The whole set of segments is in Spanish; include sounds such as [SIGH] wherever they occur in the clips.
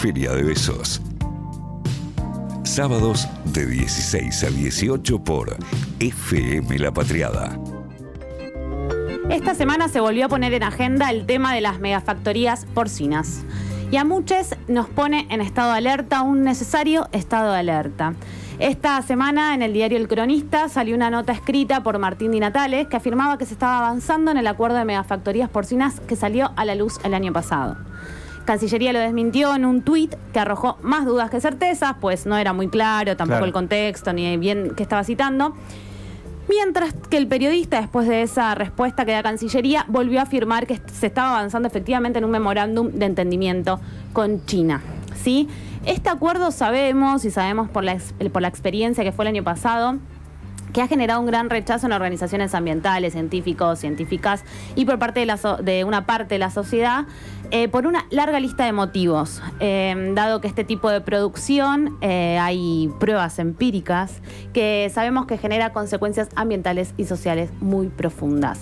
Feria de Besos. Sábados de 16 a 18 por FM La Patriada. Esta semana se volvió a poner en agenda el tema de las megafactorías porcinas. Y a muchos nos pone en estado de alerta, un necesario estado de alerta. Esta semana en el diario El Cronista salió una nota escrita por Martín Di Natales que afirmaba que se estaba avanzando en el acuerdo de megafactorías porcinas que salió a la luz el año pasado. Cancillería lo desmintió en un tuit que arrojó más dudas que certezas, pues no era muy claro tampoco Claro. el contexto ni bien que estaba citando. Mientras que el periodista, después de esa respuesta que da Cancillería, volvió a afirmar que se estaba avanzando efectivamente en un memorándum de entendimiento con China. ¿sí? Este acuerdo sabemos, y sabemos por la, ex- por la experiencia que fue el año pasado, que ha generado un gran rechazo en organizaciones ambientales, científicos, científicas y por parte de, la so- de una parte de la sociedad eh, por una larga lista de motivos. Eh, dado que este tipo de producción eh, hay pruebas empíricas que sabemos que genera consecuencias ambientales y sociales muy profundas.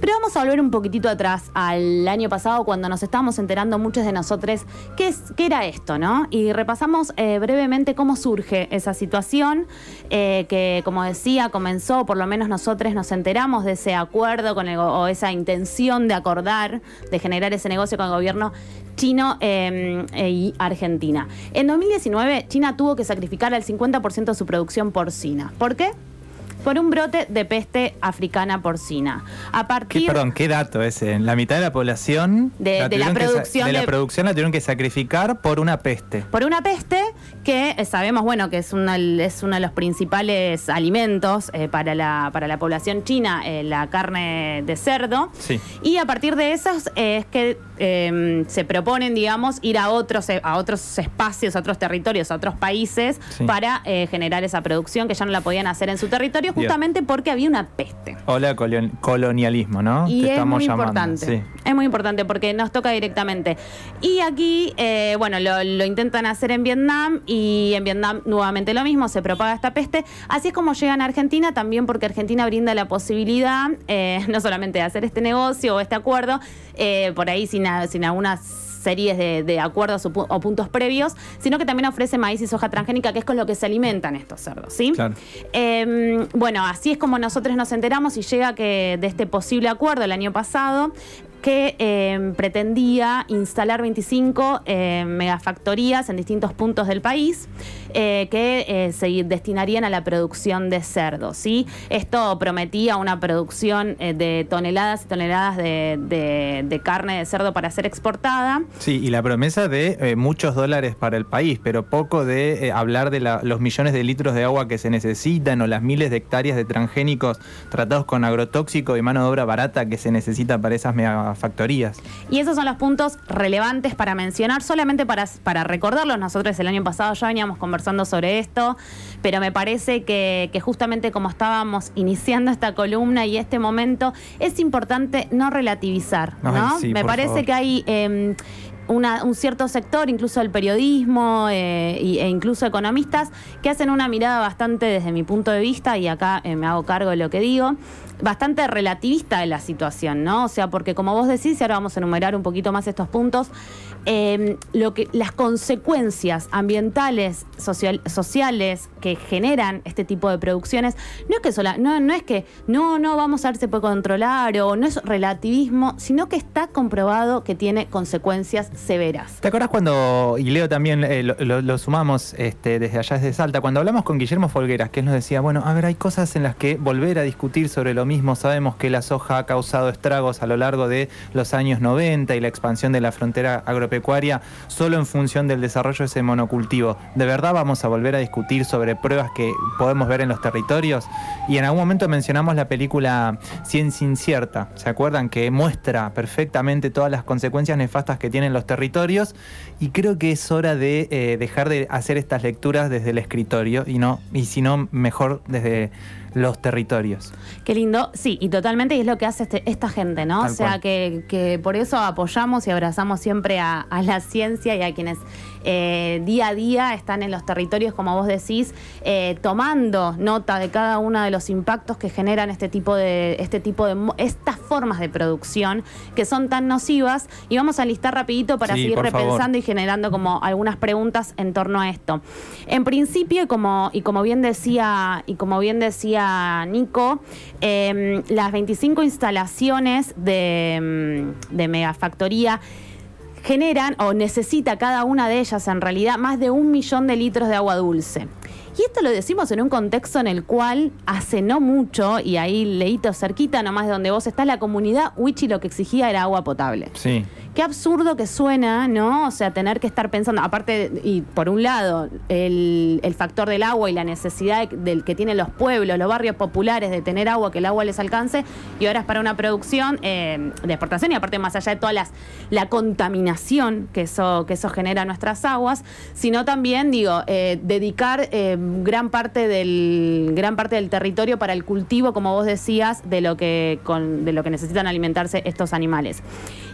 Pero vamos a volver un poquitito atrás al año pasado cuando nos estábamos enterando muchos de nosotros qué, es, qué era esto, ¿no? Y repasamos eh, brevemente cómo surge esa situación que, como decía, comenzó, por lo menos nosotros nos enteramos de ese acuerdo con o esa intención de acordar, de generar ese negocio con el gobierno chino eh, eh, y Argentina. En 2019, China tuvo que sacrificar al 50% de su producción porcina. ¿Por qué? Por un brote de peste africana porcina. A ¿Qué, partir perdón, qué dato ese? La mitad de la población De- de la que producción de la producción la tuvieron que sacrificar por una peste. por una peste que eh, sabemos bueno que es, una- es uno de los principales alimentos eh, para, la, para la población china, eh, la carne de cerdo. Sí. Y a partir de esos eh, es que eh, se proponen, digamos, ir a otros, a otros espacios, a otros territorios, a otros países Sí. para generar esa producción que ya no la podían hacer en su territorio Justamente porque había una peste. Hola, colon- colonialismo, ¿no? Y Te es muy llamando. importante. Sí. Es muy importante porque nos toca directamente. Y aquí, eh, bueno, lo, lo intentan hacer en Vietnam y en Vietnam nuevamente lo mismo, se propaga esta peste. Así es como llegan a Argentina, también porque Argentina brinda la posibilidad, eh, [LAUGHS] no solamente de hacer este negocio o este acuerdo, eh, por ahí sin, sin algunas series de, de acuerdos o, pu- o puntos previos, sino que también ofrece maíz y soja transgénica, que es con lo que se alimentan estos cerdos, ¿sí? Claro. Eh, bueno, así es como nosotros nos enteramos y llega que de este posible acuerdo el año pasado que eh, pretendía instalar 25 eh, megafactorías en distintos puntos del país eh, que eh, se destinarían a la producción de cerdos. ¿sí? Esto prometía una producción eh, de toneladas y toneladas de, de- de carne de cerdo para ser exportada. Sí, y la promesa de muchos dólares para el país, pero poco de hablar de la- los millones de litros de agua que se necesitan o las miles de hectáreas de transgénicos tratados con agrotóxico y mano de obra barata que se necesita para esas megafactorías. Y esos son los puntos relevantes para mencionar, solamente para, para recordarlos. Nosotros el año pasado ya veníamos conversando sobre esto, pero me parece que, que justamente como estábamos iniciando esta columna y este momento, es importante no relativizar, Ay, ¿no? sí, me parece favor. que hay... em, un cierto sector, incluso el periodismo eh, e incluso economistas, que hacen una mirada bastante, desde mi punto de vista, y acá eh, me hago cargo de lo que digo, bastante relativista de la situación, ¿no? O sea, porque como vos decís, y ahora vamos a enumerar un poquito más estos puntos, eh, lo que, las consecuencias ambientales, social- sociales que generan este tipo de producciones, no es que sola, no, no es que no, no, vamos a ver si puede controlar o no es relativismo, sino que está comprobado que tiene consecuencias severas. ¿Te acuerdas cuando, y Leo también eh, lo, sumamos este, desde allá desde Salta, cuando hablamos con Guillermo Folgueras, que él nos decía, bueno, a ver, hay cosas en las que volver a discutir sobre lo mismo, sabemos que la soja ha causado estragos a lo largo de los años 90 y la expansión de la frontera agropecuaria solo en función del desarrollo de ese monocultivo. ¿De verdad vamos a volver a discutir sobre pruebas que podemos ver en los territorios? Y en algún momento mencionamos la película Ciencia Incierta, ¿se acuerdan? Que muestra perfectamente todas las consecuencias nefastas que tienen los territorios y creo que es hora de eh, dejar de hacer estas lecturas desde el escritorio y no y si no mejor desde los territorios. Qué lindo, sí, y totalmente, y es lo que hace este- esta gente, ¿no? Tal o sea, que, que por eso apoyamos y abrazamos siempre a, a la ciencia y a quienes eh, día a día están en los territorios, como vos decís, eh, tomando nota de cada uno de los impactos que generan este tipo de, este tipo de, estas formas de producción que son tan nocivas. Y vamos a listar rapidito para Sí, seguir favor. repensando y generando como algunas preguntas en torno a esto. En principio, como, y como bien decía, y como bien decía Nico, eh, las 25 instalaciones de, mm, de megafactoría generan o necesita cada una de ellas en realidad más de un millón de litros de agua dulce. Y esto lo decimos en un contexto en el cual hace no mucho, y ahí leíto cerquita nomás de donde vos estás, la comunidad Wichi lo que exigía era agua potable. Sí. Qué absurdo que suena, ¿no? O sea, tener que estar pensando, aparte, y por un lado, el, factor del agua y la necesidad de- del que tienen los pueblos, los barrios populares de tener agua, que el agua les alcance, y ahora es para una producción eh, de exportación, y aparte más allá de toda las, la contaminación que eso, que eso genera en nuestras aguas, sino también, digo, eh, dedicar eh, gran, parte del, gran parte del territorio para el cultivo, como vos decías, de lo que, de lo que necesitan alimentarse estos animales.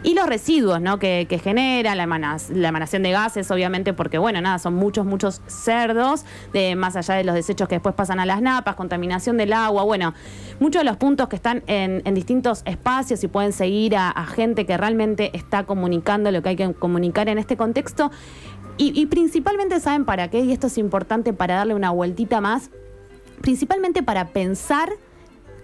Y los residuos ¿no? que, que genera, la, la emanación de gases, obviamente, porque, bueno, nada, son muchos, muchos cerdos, de, más allá de los desechos que después pasan a las napas, contaminación del agua, bueno, muchos de los puntos que están en, en distintos espacios y pueden seguir a, a gente que realmente está comunicando lo que hay que comunicar en este contexto. Y, y principalmente, ¿saben para qué? Y esto es importante para darle una vueltita más, principalmente para pensar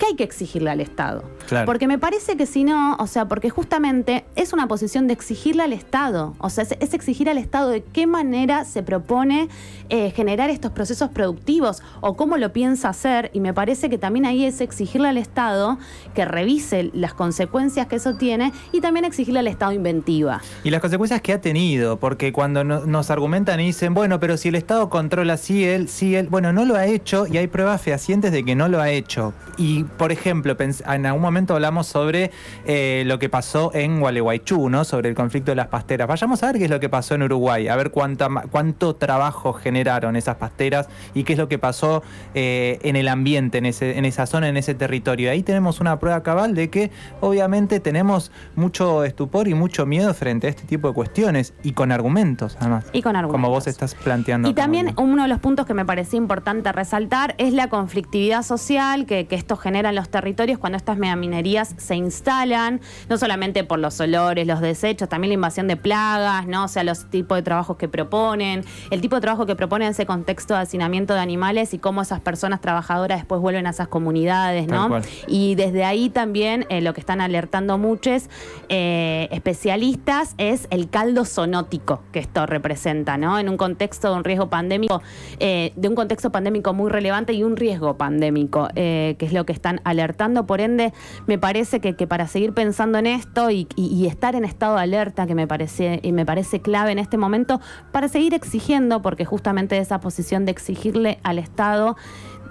que hay que exigirle al Estado. Claro. Porque me parece que si no, o sea, porque justamente es una posición de exigirle al Estado. O sea, es, es exigir al Estado de qué manera se propone eh, generar estos procesos productivos o cómo lo piensa hacer. Y me parece que también ahí es exigirle al Estado que revise las consecuencias que eso tiene y también exigirle al Estado inventiva. Y las consecuencias que ha tenido, porque cuando no- nos argumentan y dicen, bueno, pero si el Estado controla, sí, él, sí, él, bueno, no lo ha hecho y hay pruebas fehacientes de que no lo ha hecho. Y, por ejemplo, en algún momento hablamos sobre eh, lo que pasó en Gualeguaychú, ¿no? Sobre el conflicto de las pasteras. Vayamos a ver qué es lo que pasó en Uruguay, a ver cuánta, cuánto trabajo generaron esas pasteras y qué es lo que pasó eh, en el ambiente, en, ese, en esa zona, en ese territorio. Ahí tenemos una prueba cabal de que obviamente tenemos mucho estupor y mucho miedo frente a este tipo de cuestiones y con argumentos, además. Y con argumentos. Como vos estás planteando. Y también uno de los puntos que me parecía importante resaltar es la conflictividad social que, que esto genera en los territorios cuando estas megaminerías se instalan, no solamente por los olores, los desechos, también la invasión de plagas, ¿no? O sea, los tipos de trabajos que proponen, el tipo de trabajo que proponen ese contexto de hacinamiento de animales y cómo esas personas trabajadoras después vuelven a esas comunidades, ¿no? Y desde ahí también eh, lo que están alertando muchos eh, especialistas es el caldo sonótico que esto representa, ¿no? En un contexto de un riesgo pandémico, eh, de un contexto pandémico muy relevante y un riesgo pandémico, que es lo que están alertando. Por ende, me parece que, para seguir pensando en esto y, y- y estar en estado de alerta, que me parece, y me parece clave en este momento, para seguir exigiendo, porque justamente esa posición de exigirle al Estado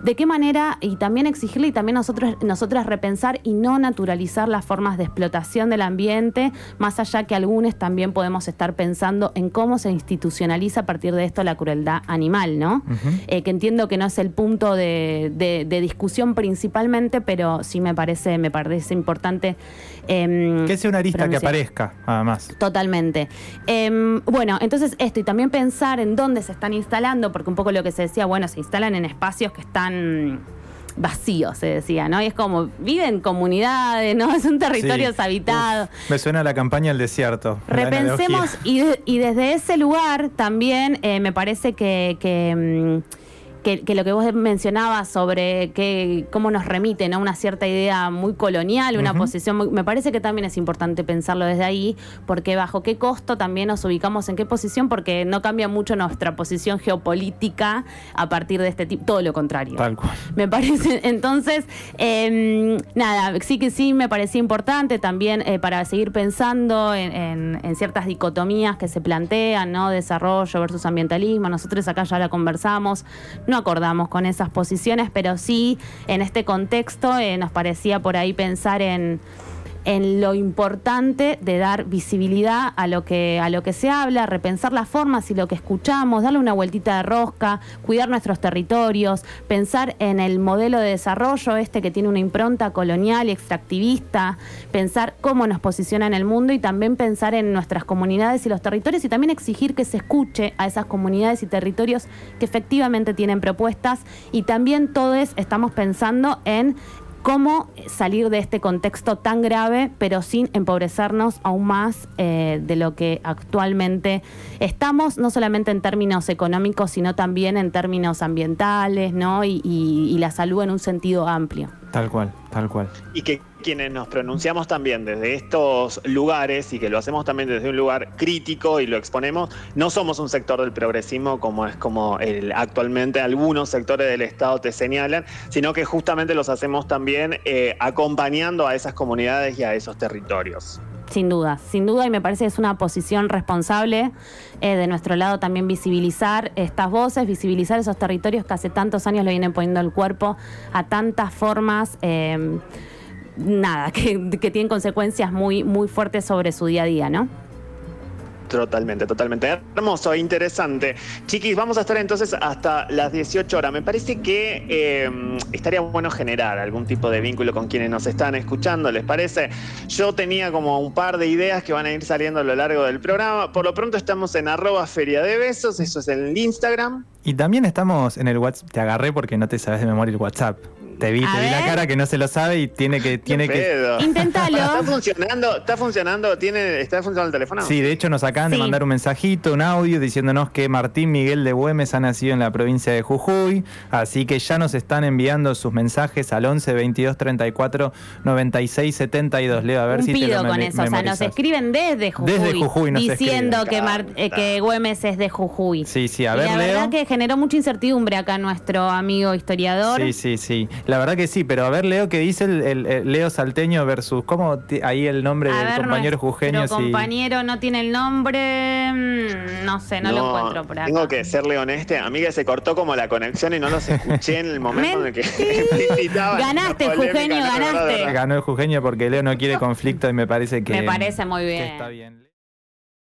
de qué manera y también exigirle y también nosotros nosotras repensar y no naturalizar las formas de explotación del ambiente, más allá que algunos también podemos estar pensando en cómo se institucionaliza a partir de esto la crueldad animal, ¿no? Eh, que entiendo que no es el punto de, de- de discusión principalmente, pero sí me parece, me parece importante. em, Que sea una arista que aparezca, además. Totalmente. Em, bueno, entonces esto y también pensar en dónde se están instalando, porque un poco lo que se decía, bueno, se instalan en espacios que están vacíos, se decía, ¿no? Y es como, viven comunidades, ¿no? [LAUGHS] Son territorios Sí. habitados. Uf, me suena la campaña al desierto. Repensemos y, de- y desde ese lugar también eh, me parece que, que, mm, que- que lo que vos mencionabas sobre que, cómo nos remite ¿no? una cierta idea muy colonial, una posición muy, me parece que también es importante pensarlo desde ahí, porque bajo qué costo también nos ubicamos en qué posición, porque no cambia mucho nuestra posición geopolítica a partir de este tipo, todo lo contrario. Tal cual. Me parece, [LAUGHS] entonces, eh, nada, sí que sí me parecía importante también eh, para seguir pensando en, en- en ciertas dicotomías que se plantean, ¿no? Desarrollo versus ambientalismo. Nosotros acá ya la conversamos, no acordamos con esas posiciones, pero sí en este contexto eh, nos parecía por ahí pensar en en lo importante de dar visibilidad a lo que a lo que se habla, repensar las formas y lo que escuchamos, darle una vueltita de rosca, cuidar nuestros territorios, pensar en el modelo de desarrollo este que tiene una impronta colonial y extractivista, pensar cómo nos posiciona en el mundo y también pensar en nuestras comunidades y los territorios y también exigir que se escuche a esas comunidades y territorios que efectivamente tienen propuestas. Y también todos estamos pensando en cómo salir de este contexto tan grave, pero sin empobrecernos aún más eh, de lo que actualmente estamos, no solamente en términos económicos, sino también en términos ambientales, ¿no? Y, y la salud en un sentido amplio. Tal cual, tal cual. Y que quienes nos pronunciamos también desde estos lugares y que lo hacemos también desde un lugar crítico y lo exponemos, no somos un sector del progresismo como es como el, actualmente algunos sectores del Estado te señalan, sino que justamente los hacemos también eh, acompañando a esas comunidades y a esos territorios. Sin duda, sin duda, y me parece que es una posición responsable eh, de nuestro lado también visibilizar estas voces, visibilizar esos territorios que hace tantos años le vienen poniendo el cuerpo a tantas formas. Eh, nada, [LAUGHS] que, que, tienen consecuencias muy, muy fuertes sobre su día a día, ¿no? Totalmente, totalmente. Hermoso, interesante. Chiquis, vamos a estar entonces hasta las 18 horas. Me parece que eh, estaría bueno generar algún tipo de vínculo con quienes nos están escuchando, ¿les parece? Yo tenía como un par de ideas que van a ir saliendo a lo largo del programa. Por lo pronto estamos en arroba feria de besos, eso es en el Instagram. Y también estamos en el WhatsApp. Te agarré porque no te sabes de memoria el WhatsApp. Te vi, te vi la cara que no se lo sabe y tiene que. Tiene que... Inténtalo. ¿Está funcionando? ¿Está funcionando? ¿Tiene, ¿Está funcionando el teléfono? Sí, de hecho nos acaban de mandar un mensajito, un audio diciéndonos que Martín Miguel de Güemes ha nacido en la provincia de Jujuy. Así que ya nos están enviando sus mensajes al 11 22 34 96 72. Leo, a ver un si pido te lo con eso. O sea, nos escriben desde Jujuy. Desde Jujuy nos Diciendo que, Mar, eh, que Güemes es de Jujuy. Sí, sí, a ver, y la Leo. verdad que generó mucha incertidumbre acá nuestro amigo historiador. Sí, sí, sí. La verdad que sí, pero a ver, Leo, ¿qué dice el, el- el Leo Salteño versus. ¿Cómo ti- ahí el nombre A del ver, compañero jujeño? sí. compañero no tiene el nombre. mm, No sé, no, lo encuentro por acá. Tengo que serle honeste. Amiga, se cortó como la conexión y no los escuché en el momento en el que [LAUGHS] explicitaban la Ganaste. Jujeño, No, no, no, no, ganaste. no. Ganó el jujeño porque Leo no quiere [LAUGHS] conflicto y me parece que. Me parece muy que está bien.